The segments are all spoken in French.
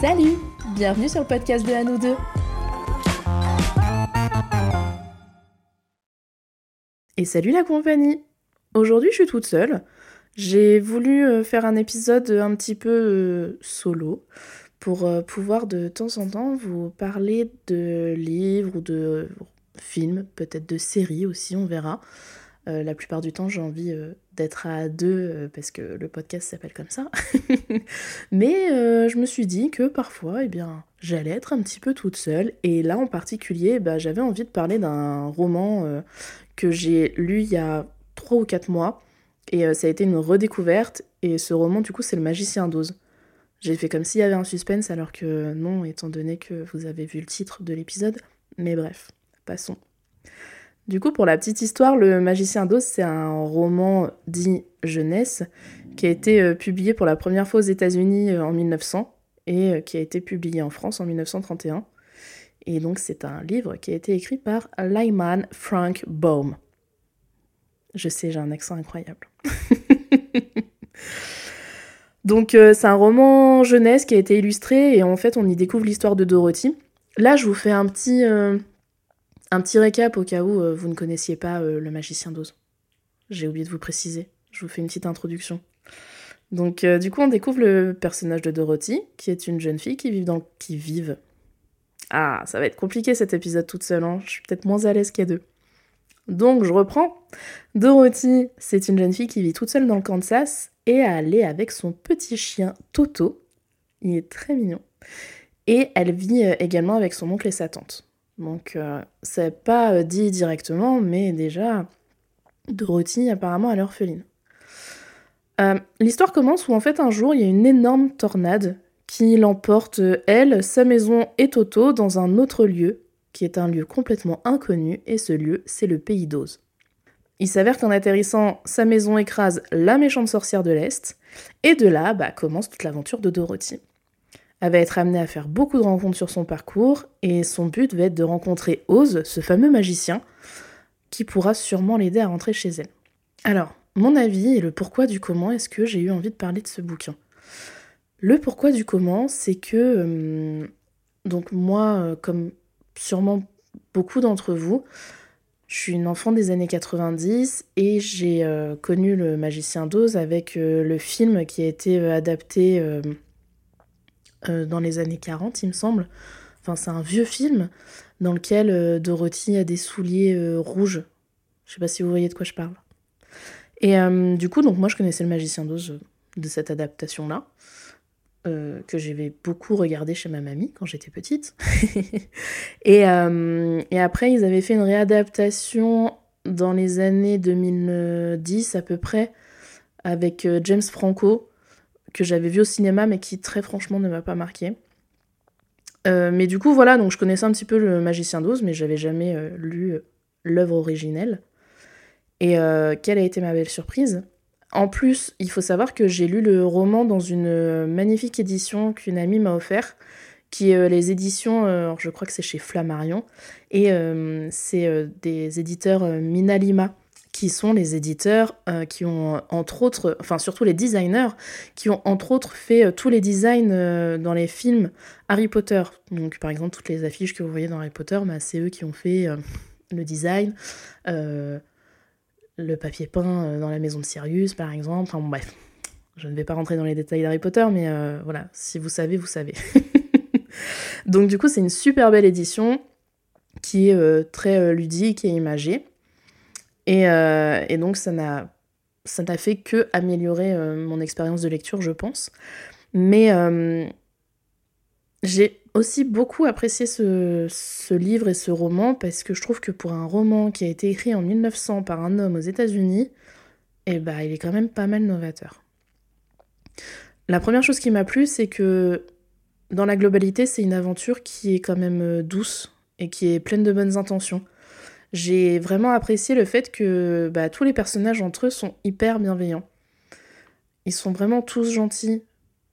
Salut Bienvenue sur le podcast de À nous deux Et salut la compagnie Aujourd'hui je suis toute seule. J'ai voulu euh, faire un épisode un petit peu euh, solo pour euh, pouvoir de temps en temps vous parler de livres ou de films, peut-être de séries aussi, on verra. la plupart du temps, j'ai envie d'être à deux parce que le podcast s'appelle comme ça. Mais je me suis dit que parfois, eh bien, j'allais être un petit peu toute seule. Et là, en particulier, bah, j'avais envie de parler d'un roman que j'ai lu il y a trois ou quatre mois. Et euh, ça a été une redécouverte. Et ce roman, du coup, c'est Le Magicien d'Oz. J'ai fait comme s'il y avait un suspense, alors que non, étant donné que vous avez vu le titre de l'épisode. Mais bref, passons. Du coup, pour la petite histoire, Le Magicien d'Oz, c'est un roman dit jeunesse qui a été euh, publié pour la première fois aux États-Unis euh, en 1900 et qui a été publié en France en 1931. Et donc, c'est un livre qui a été écrit par Lyman Frank Baum. Je sais, j'ai un accent incroyable. Donc euh, c'est un roman jeunesse qui a été illustré et en fait on y découvre l'histoire de Dorothy. Là je vous fais un petit, euh, un petit récap au cas où euh, vous ne connaissiez pas le magicien d'Oz. J'ai oublié de vous préciser, je vous fais une petite introduction. Donc du coup on découvre le personnage de Dorothy qui est une jeune fille qui vit dans... qui vive. Ah ça va être compliqué cet épisode toute seule, hein. je suis peut-être moins à l'aise a deux. Donc je reprends. Dorothy, c'est une jeune fille qui vit toute seule dans le Kansas et elle est avec son petit chien Toto. Il est très mignon. Et elle vit euh, également avec son oncle et sa tante. Donc euh, c'est pas euh, dit directement, mais déjà, Dorothy apparemment à l'orpheline. L'histoire commence où en fait un jour il y a une énorme tornade qui l'emporte, elle, sa maison et Toto dans un autre lieu qui est un lieu complètement inconnu, et ce lieu, c'est le pays d'Oz. Il s'avère qu'en atterrissant, sa maison écrase la méchante sorcière de l'Est, et de là bah, commence toute l'aventure de Dorothy. Elle va être amenée à faire beaucoup de rencontres sur son parcours, et son but va être de rencontrer Oz, ce fameux magicien, qui pourra sûrement l'aider à rentrer chez elle. Alors, mon avis et le pourquoi du comment est-ce que j'ai eu envie de parler de ce bouquin? Le pourquoi du comment, c'est que, euh, donc moi, euh, comme sûrement beaucoup d'entre vous. Je suis une enfant des années 90 et j'ai euh, connu le Magicien d'Oz avec euh, le film qui a été adapté dans les années 40, il me semble. Enfin, c'est un vieux film dans lequel Dorothy a des souliers rouges. Je sais pas si vous voyez de quoi je parle. Et du coup, donc moi je connaissais le Magicien d'Oz de cette adaptation-là. Euh, que j'avais beaucoup regardé chez ma mamie quand j'étais petite. Euh, et, après, ils avaient fait une réadaptation dans les années 2010 à peu près avec euh, James Franco, que j'avais vu au cinéma mais qui très franchement ne m'a pas marqué. mais du coup, voilà, donc je connaissais un petit peu le Magicien d'Oz, mais j'avais jamais lu l'œuvre originelle. Et quelle a été ma belle surprise? En plus, il faut savoir que j'ai lu le roman dans une magnifique édition qu'une amie m'a offert, qui est euh, les éditions, euh, je crois que c'est chez Flammarion, et euh, c'est des éditeurs Minalima qui sont les éditeurs qui ont entre autres, enfin surtout les designers, qui ont entre autres fait tous les designs dans les films Harry Potter. Donc par exemple toutes les affiches que vous voyez dans Harry Potter, bah, c'est eux qui ont fait le design le papier peint euh, dans la maison de Sirius, par exemple. Enfin, bref, je ne vais pas rentrer dans les détails d'Harry Potter, mais euh, voilà, si vous savez, vous savez. donc, du coup, c'est une super belle édition qui est euh, très ludique et imagée. Et, et donc, ça n'a fait que améliorer mon expérience de lecture, je pense. Mais j'ai aussi beaucoup apprécié ce, livre et ce roman parce que je trouve que pour un roman qui a été écrit en 1900 par un homme aux États-Unis, eh ben, il est quand même pas mal novateur. La première chose qui m'a plu, c'est que dans la globalité, c'est une aventure qui est quand même euh, douce et qui est pleine de bonnes intentions. J'ai vraiment apprécié le fait que bah, tous les personnages entre eux sont hyper bienveillants. Ils sont vraiment tous gentils.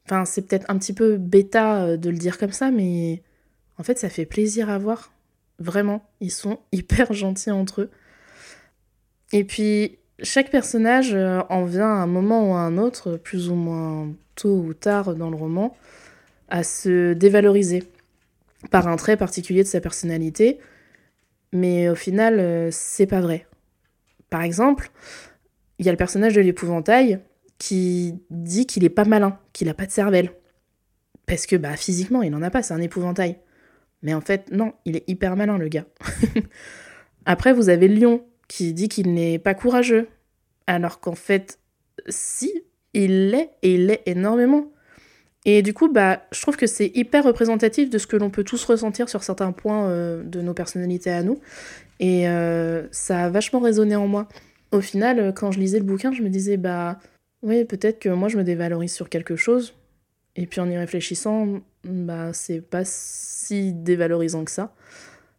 Enfin, c'est peut-être un petit peu bêta euh, de le dire comme ça, mais en fait, ça fait plaisir à voir. Vraiment, ils sont hyper gentils entre eux. Et puis, chaque personnage euh, en vient à un moment ou à un autre, plus ou moins tôt ou tard dans le roman, à se dévaloriser par un trait particulier de sa personnalité, mais au final, euh, c'est pas vrai. Par exemple, il y a le personnage de l'épouvantail qui dit qu'il est pas malin, qu'il a pas de cervelle. Parce que bah physiquement, il en a pas, c'est un épouvantail. Mais en fait, non, il est hyper malin le gars. Après, vous avez lion qui dit qu'il n'est pas courageux. Alors qu'en fait, si, il l'est, et il l'est énormément. Et du coup, bah, je trouve que c'est hyper représentatif de ce que l'on peut tous ressentir sur certains points euh, de nos personnalités à nous. Et euh, ça a vachement résonné en moi. Au final, euh, quand je lisais le bouquin, je me disais, bah, oui, peut-être que moi je me dévalorise sur quelque chose. Et puis en y réfléchissant, bah, c'est pas si dévalorisant que ça,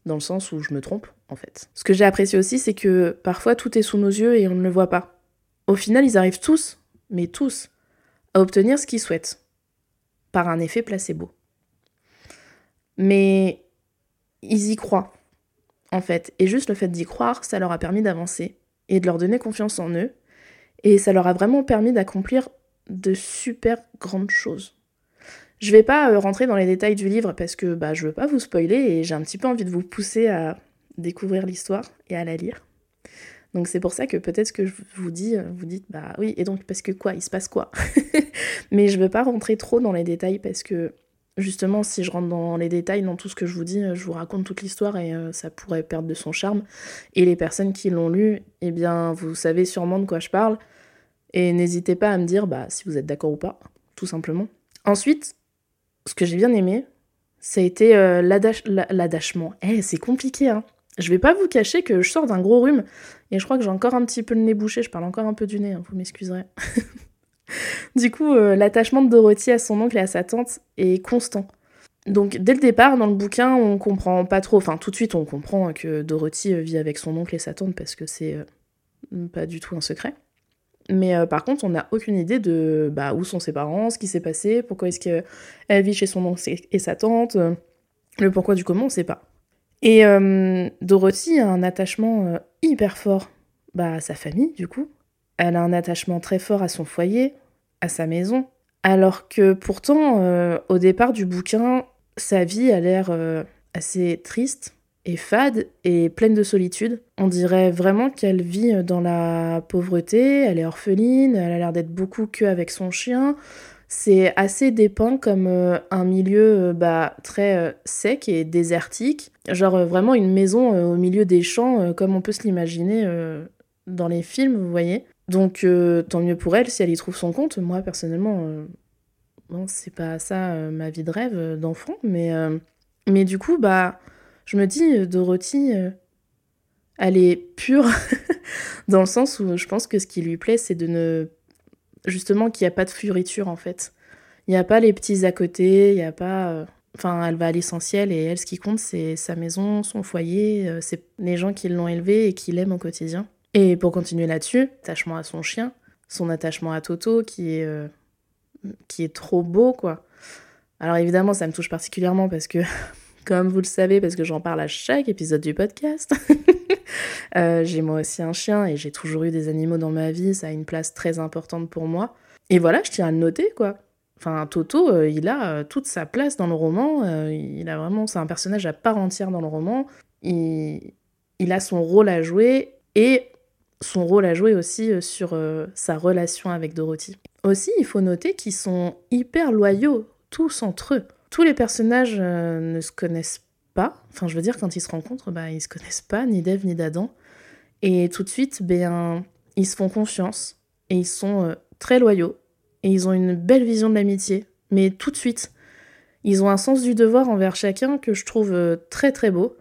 dans le sens où je me trompe, en fait. Ce que j'ai apprécié aussi, c'est que parfois tout est sous nos yeux et on ne le voit pas. Au final, ils arrivent tous, mais tous, à obtenir ce qu'ils souhaitent par un effet placebo. Mais ils y croient, en fait. Et juste le fait d'y croire, ça leur a permis d'avancer et de leur donner confiance en eux. Et ça leur a vraiment permis d'accomplir de super grandes choses. Je vais pas euh, rentrer dans les détails du livre parce que bah, je veux pas vous spoiler et j'ai un petit peu envie de vous pousser à découvrir l'histoire et à la lire. Donc c'est pour ça que peut-être que je vous dis, euh, vous dites bah oui, et donc parce que quoi, il se passe quoi? Mais je veux pas rentrer trop dans les détails parce que justement si je rentre dans les détails, dans tout ce que je vous dis, euh, je vous raconte toute l'histoire et euh, ça pourrait perdre de son charme. Et les personnes qui l'ont lu, eh bien vous savez sûrement de quoi je parle. Et n'hésitez pas à me dire bah si vous êtes d'accord ou pas, tout simplement. Ensuite, ce que j'ai bien aimé, ça a été l'adachement. Eh, c'est compliqué, hein je vais pas vous cacher que je sors d'un gros rhume et je crois que j'ai encore un petit peu le nez bouché, je parle encore un peu du nez, hein, vous m'excuserez. du coup, euh, l'attachement de Dorothy à son oncle et à sa tante est constant. Donc dès le départ, dans le bouquin, on comprend pas trop, enfin tout de suite on comprend que Dorothy euh, vit avec son oncle et sa tante parce que c'est euh, pas du tout un secret. Mais par contre, on n'a aucune idée de bah, où sont ses parents, ce qui s'est passé, pourquoi est-ce qu'elle vit chez son oncle et sa tante, le pourquoi du comment, on sait pas. Et euh, Dorothy a un attachement euh, hyper fort bah, à sa famille, du coup. Elle a un attachement très fort à son foyer, à sa maison. Alors que pourtant, euh, au départ du bouquin, sa vie a l'air assez triste et fade et pleine de solitude. On dirait vraiment qu'elle vit dans la pauvreté, elle est orpheline, elle a l'air d'être beaucoup que avec son chien. C'est assez dépeint comme euh, un milieu euh, bah, très euh, sec et désertique, genre vraiment une maison au milieu des champs, comme on peut se l'imaginer dans les films, vous voyez. Donc tant mieux pour elle si elle y trouve son compte. Moi personnellement, bon, c'est pas ça ma vie de rêve d'enfant, mais, mais du coup, bah, je me dis, Dorothy, elle est pure, dans le sens où je pense que ce qui lui plaît, c'est de ne justement qu'il n'y a pas de furiture en fait. Il n'y a pas les petits à côté, il n'y a pas. Euh, enfin, elle va à l'essentiel et elle, ce qui compte, c'est sa maison, son foyer, euh, c'est les gens qui l'ont élevée et qui l'aiment au quotidien. Et pour continuer là-dessus, attachement à son chien, son attachement à Toto qui euh, qui est trop beau, quoi. Alors évidemment, ça me touche particulièrement parce que, comme vous le savez, parce que j'en parle à chaque épisode du podcast, Euh, j'ai moi aussi un chien et j'ai toujours eu des animaux dans ma vie, ça a une place très importante pour moi. Et voilà, je tiens à le noter, quoi. Enfin, Toto, euh, il a euh, toute sa place dans le roman. il a vraiment, c'est un personnage à part entière dans le roman. Il, il a son rôle à jouer et son rôle à jouer aussi sur sa relation avec Dorothy. Aussi, il faut noter qu'ils sont hyper loyaux, tous entre eux. Tous les personnages ne se connaissent pas. Enfin, je veux dire, quand ils se rencontrent, bah, ils se connaissent pas, ni d'Ève ni d'Adam. Et tout de suite, ben, ils se font confiance et ils sont euh, très loyaux et ils ont une belle vision de l'amitié. Mais tout de suite, ils ont un sens du devoir envers chacun que je trouve euh, très très beau.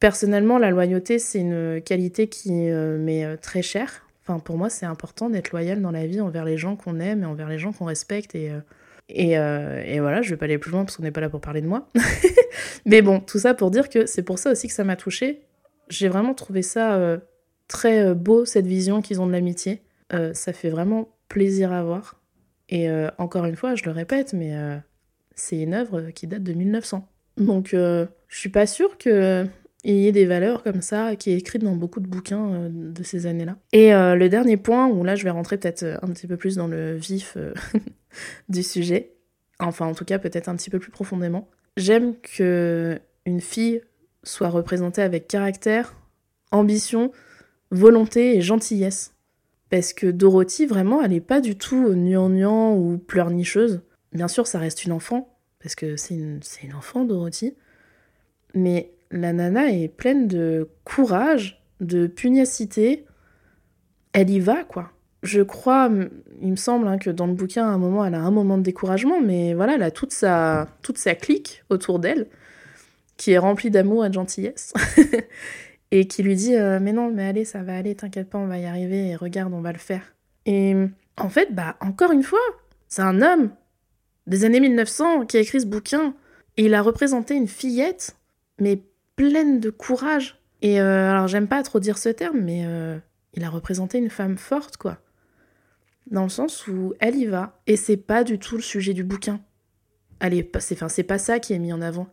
Personnellement, la loyauté, c'est une qualité qui euh, m'est très chère. Enfin, pour moi, c'est important d'être loyal dans la vie envers les gens qu'on aime et envers les gens qu'on respecte. Et, et, et, voilà, je vais pas aller plus loin parce qu'on n'est pas là pour parler de moi. Mais bon, tout ça pour dire que c'est pour ça aussi que ça m'a touchée. J'ai vraiment trouvé ça euh, très euh, beau, cette vision qu'ils ont de l'amitié. Euh, ça fait vraiment plaisir à voir. Et encore une fois, je le répète, mais c'est une œuvre qui date de 1900. Donc je suis pas sûre qu'il y ait des valeurs comme ça qui est écrite dans beaucoup de bouquins de ces années-là. Et le dernier point, où là je vais rentrer peut-être un petit peu plus dans le vif du sujet, Enfin, en tout cas, peut-être un petit peu plus profondément. J'aime que une fille soit représentée avec caractère, ambition, volonté et gentillesse. Parce que Dorothy, vraiment, elle n'est pas du tout nuant ou pleurnicheuse. Bien sûr, ça reste une enfant, parce que c'est une, une enfant, Dorothy. Mais la nana est pleine de courage, de pugnacité. Elle y va, quoi. Je crois, il me semble hein, que dans le bouquin, à un moment, elle a un moment de découragement, mais voilà, elle a toute sa, toute sa clique autour d'elle, qui est remplie d'amour et de gentillesse, et qui lui dit euh, Mais non, mais allez, ça va aller, t'inquiète pas, on va y arriver, et regarde, on va le faire. Et en fait, bah, encore une fois, c'est un homme des années 1900 qui a écrit ce bouquin, et il a représenté une fillette, mais pleine de courage. Et euh, alors, j'aime pas trop dire ce terme, mais euh, il a représenté une femme forte, quoi dans le sens où elle y va, et c'est pas du tout le sujet du bouquin. Allez, c'est enfin, pas ça qui est mis en avant.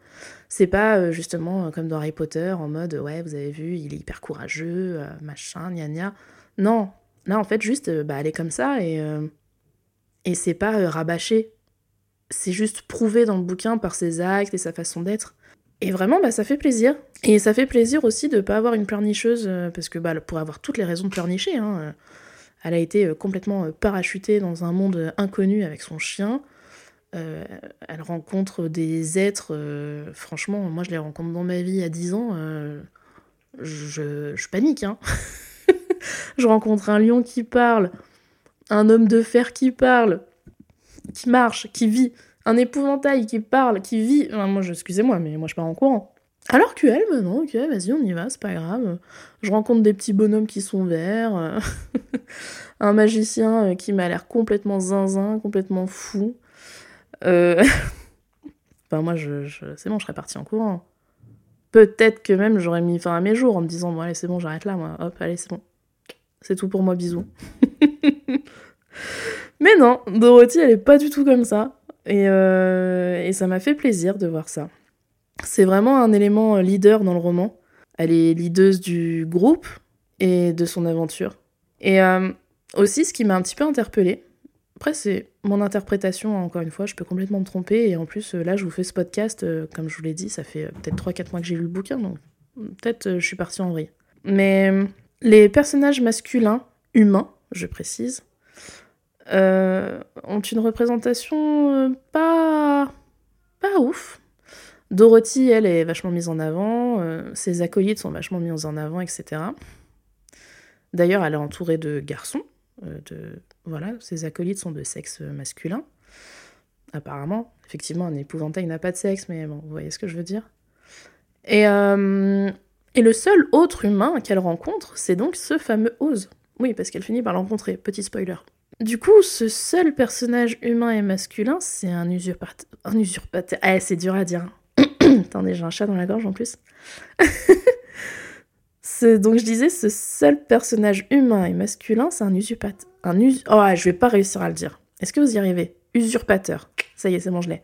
C'est pas euh, justement comme dans Harry Potter en mode ouais, vous avez vu, il est hyper courageux, machin, gna gna. Non, là en fait, juste, bah, elle est comme ça et, et c'est pas rabâché. C'est juste prouvé dans le bouquin par ses actes et sa façon d'être. Et vraiment, bah, ça fait plaisir. Et ça fait plaisir aussi de pas avoir une pleurnicheuse, parce que bah, pour avoir toutes les raisons de pleurnicher, hein, elle a été euh, complètement euh, parachutée dans un monde euh, inconnu avec son chien. elle rencontre des êtres, franchement, moi je les rencontre dans ma vie à 10 ans, je, je, panique. Hein. je rencontre un lion qui parle, un homme de fer qui parle, qui marche, qui vit, un épouvantail qui parle, qui vit. moi, excusez-moi, mais moi je pars en courant. Alors que elle, bah non, ok, vas-y, on y va, c'est pas grave. Je rencontre des petits bonhommes qui sont verts, euh, un magicien euh, qui m'a l'air complètement zinzin, complètement fou. Euh... enfin, moi, c'est bon, je serais partie en courant. Peut-être que même j'aurais mis fin à mes jours en me disant, bon, allez, c'est bon, j'arrête là, moi. Hop, allez, c'est bon. C'est tout pour moi, bisous. Mais non, Dorothy, elle est pas du tout comme ça. Et, euh, et ça m'a fait plaisir de voir ça. C'est vraiment un élément euh, leader dans le roman. Elle est leaduse du groupe et de son aventure. Et euh, aussi, ce qui m'a un petit peu interpellée, après c'est mon interprétation, encore une fois, je peux complètement me tromper, et en plus là je vous fais ce podcast, comme je vous l'ai dit, ça fait peut-être 3-4 mois que j'ai lu le bouquin, donc peut-être je suis partie en vrille. Mais les personnages masculins, humains, je précise, ont une représentation pas... pas ouf. Dorothy, elle, est vachement mise en avant, euh, ses acolytes sont vachement mis en avant, etc. D'ailleurs, elle est entourée de garçons. Euh, de... Voilà, ses acolytes sont de sexe masculin. Apparemment, effectivement, un épouvantail n'a pas de sexe, mais bon, vous voyez ce que je veux dire. Et, euh, et le seul autre humain qu'elle rencontre, c'est donc ce fameux Oz. Oui, parce qu'elle finit par le rencontrer, petit spoiler. Du coup, ce seul personnage humain et masculin, c'est un usurpateur. Un usurpateur. Ah, c'est dur à dire. Attendez, j'ai un chat dans la gorge en plus. donc je disais, ce seul personnage humain et masculin, c'est un usurpateur. Un us... Oh, je vais pas réussir à le dire. Est-ce que vous y arrivez? Usurpateur. Ça y est, c'est bon, je l'ai.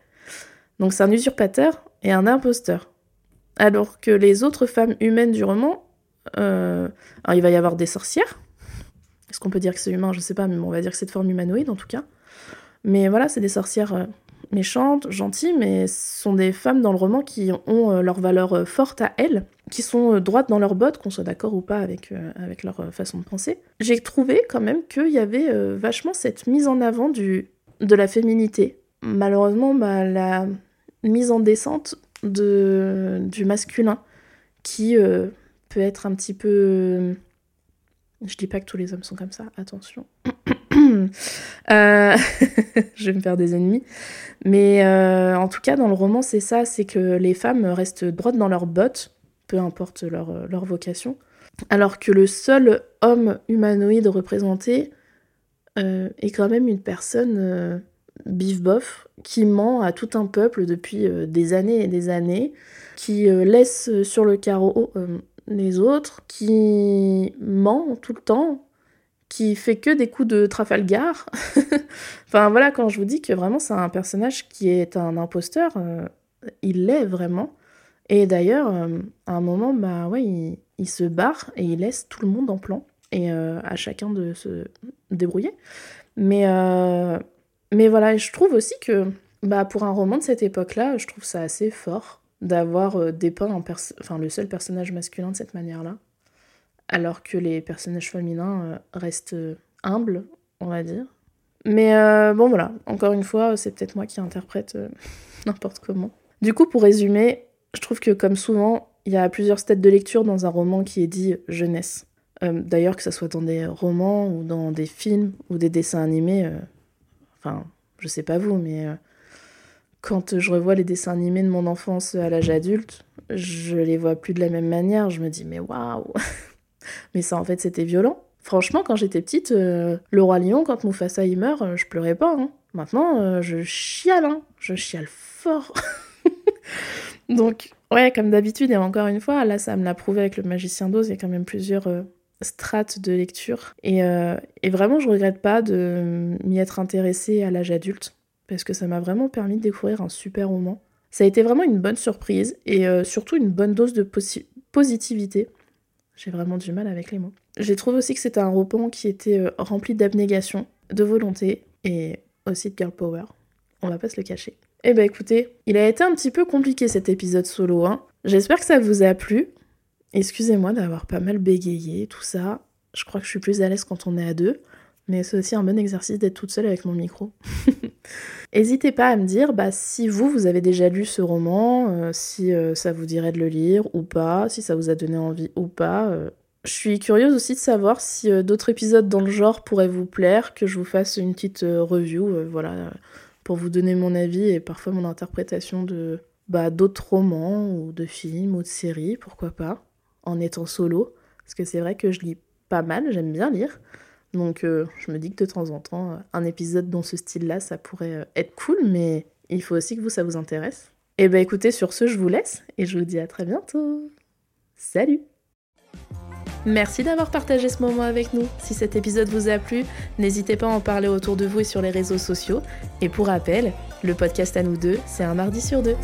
Donc c'est un usurpateur et un imposteur. Alors que les autres femmes humaines du roman, euh, alors il va y avoir des sorcières. Est-ce qu'on peut dire que c'est humain? Je sais pas, mais on va dire que c'est de forme humanoïde en tout cas. Mais voilà, c'est des sorcières euh, méchantes, gentilles, mais ce sont des femmes dans le roman qui ont euh, leur valeur euh, forte à elles, qui sont droites dans leurs bottes, qu'on soit d'accord ou pas avec, avec leur façon de penser. J'ai trouvé quand même qu'il y avait vachement cette mise en avant du, de la féminité. Malheureusement, bah, la mise en descente de, du masculin, qui peut être un petit peu... Je dis pas que tous les hommes sont comme ça, attention. Euh, je vais me faire des ennemis. Mais euh, en tout cas, dans le roman, c'est ça, c'est que les femmes restent droites dans leurs bottes, peu importe leur, vocation. Alors que le seul homme humanoïde représenté euh, est quand même une personne bif-bof qui ment à tout un peuple depuis des années et des années, qui laisse sur le carreau les autres, qui ment tout le temps, qui fait que des coups de Trafalgar. enfin voilà, quand je vous dis que vraiment c'est un personnage qui est un imposteur, euh, il l'est vraiment. Et d'ailleurs, euh, à un moment, bah ouais, il, se barre et il laisse tout le monde en plan et euh, à chacun de se débrouiller. Mais, mais voilà, je trouve aussi que Bah pour un roman de cette époque-là, je trouve ça assez fort d'avoir euh, dépeint enfin, le seul personnage masculin de cette manière-là, alors que les personnages féminins euh, restent euh, humbles, on va dire. Mais bon voilà, encore une fois, c'est peut-être moi qui interprète n'importe comment. Du coup, pour résumer, je trouve que comme souvent, il y a plusieurs stades de lecture dans un roman qui est dit jeunesse. D'ailleurs, que ce soit dans des romans ou dans des films ou des dessins animés, enfin, je sais pas vous, mais quand je revois les dessins animés de mon enfance à l'âge adulte, je les vois plus de la même manière. Je me dis, mais waouh Mais ça, en fait, c'était violent. Franchement, quand j'étais petite, euh, le roi lion, quand Mufasa y meurt, euh, je pleurais pas. Hein. Maintenant, euh, je chiale, hein. je chiale fort. Donc, ouais, comme d'habitude, et encore une fois, là, ça me l'a prouvé avec le magicien d'Oz, il y a quand même plusieurs strates de lecture. Et, et, vraiment, je regrette pas de m'y être intéressée à l'âge adulte parce que ça m'a vraiment permis de découvrir un super roman. Ça a été vraiment une bonne surprise et euh, surtout une bonne dose de positivité. J'ai vraiment du mal avec les mots. J'ai trouvé aussi que c'était un roman qui était euh, rempli d'abnégation, de volonté et aussi de girl power. On va pas se le cacher. Eh ben écoutez, il a été un petit peu compliqué cet épisode solo. Hein. J'espère que ça vous a plu. Excusez-moi d'avoir pas mal bégayé, tout ça. Je crois que je suis plus à l'aise quand on est à deux. Mais c'est aussi un bon exercice d'être toute seule avec mon micro. N'hésitez pas à me dire bah, si vous, vous avez déjà lu ce roman, euh, si euh, ça vous dirait de le lire ou pas, si ça vous a donné envie ou pas. Euh. Je suis curieuse aussi de savoir si d'autres épisodes dans le genre pourraient vous plaire, que je vous fasse une petite review, voilà, pour vous donner mon avis et parfois mon interprétation de bah, d'autres romans ou de films ou de séries, pourquoi pas, en étant solo. Parce que c'est vrai que je lis pas mal, j'aime bien lire. Donc euh, je me dis que de temps en temps, euh, un épisode dans ce style-là, ça pourrait euh, être cool, mais il faut aussi que vous, ça vous intéresse. Et eh ben écoutez, sur ce, je vous laisse et je vous dis à très bientôt. Salut Merci d'avoir partagé ce moment avec nous. Si cet épisode vous a plu, n'hésitez pas à en parler autour de vous et sur les réseaux sociaux. Et pour rappel, le podcast à nous deux, c'est un mardi sur deux.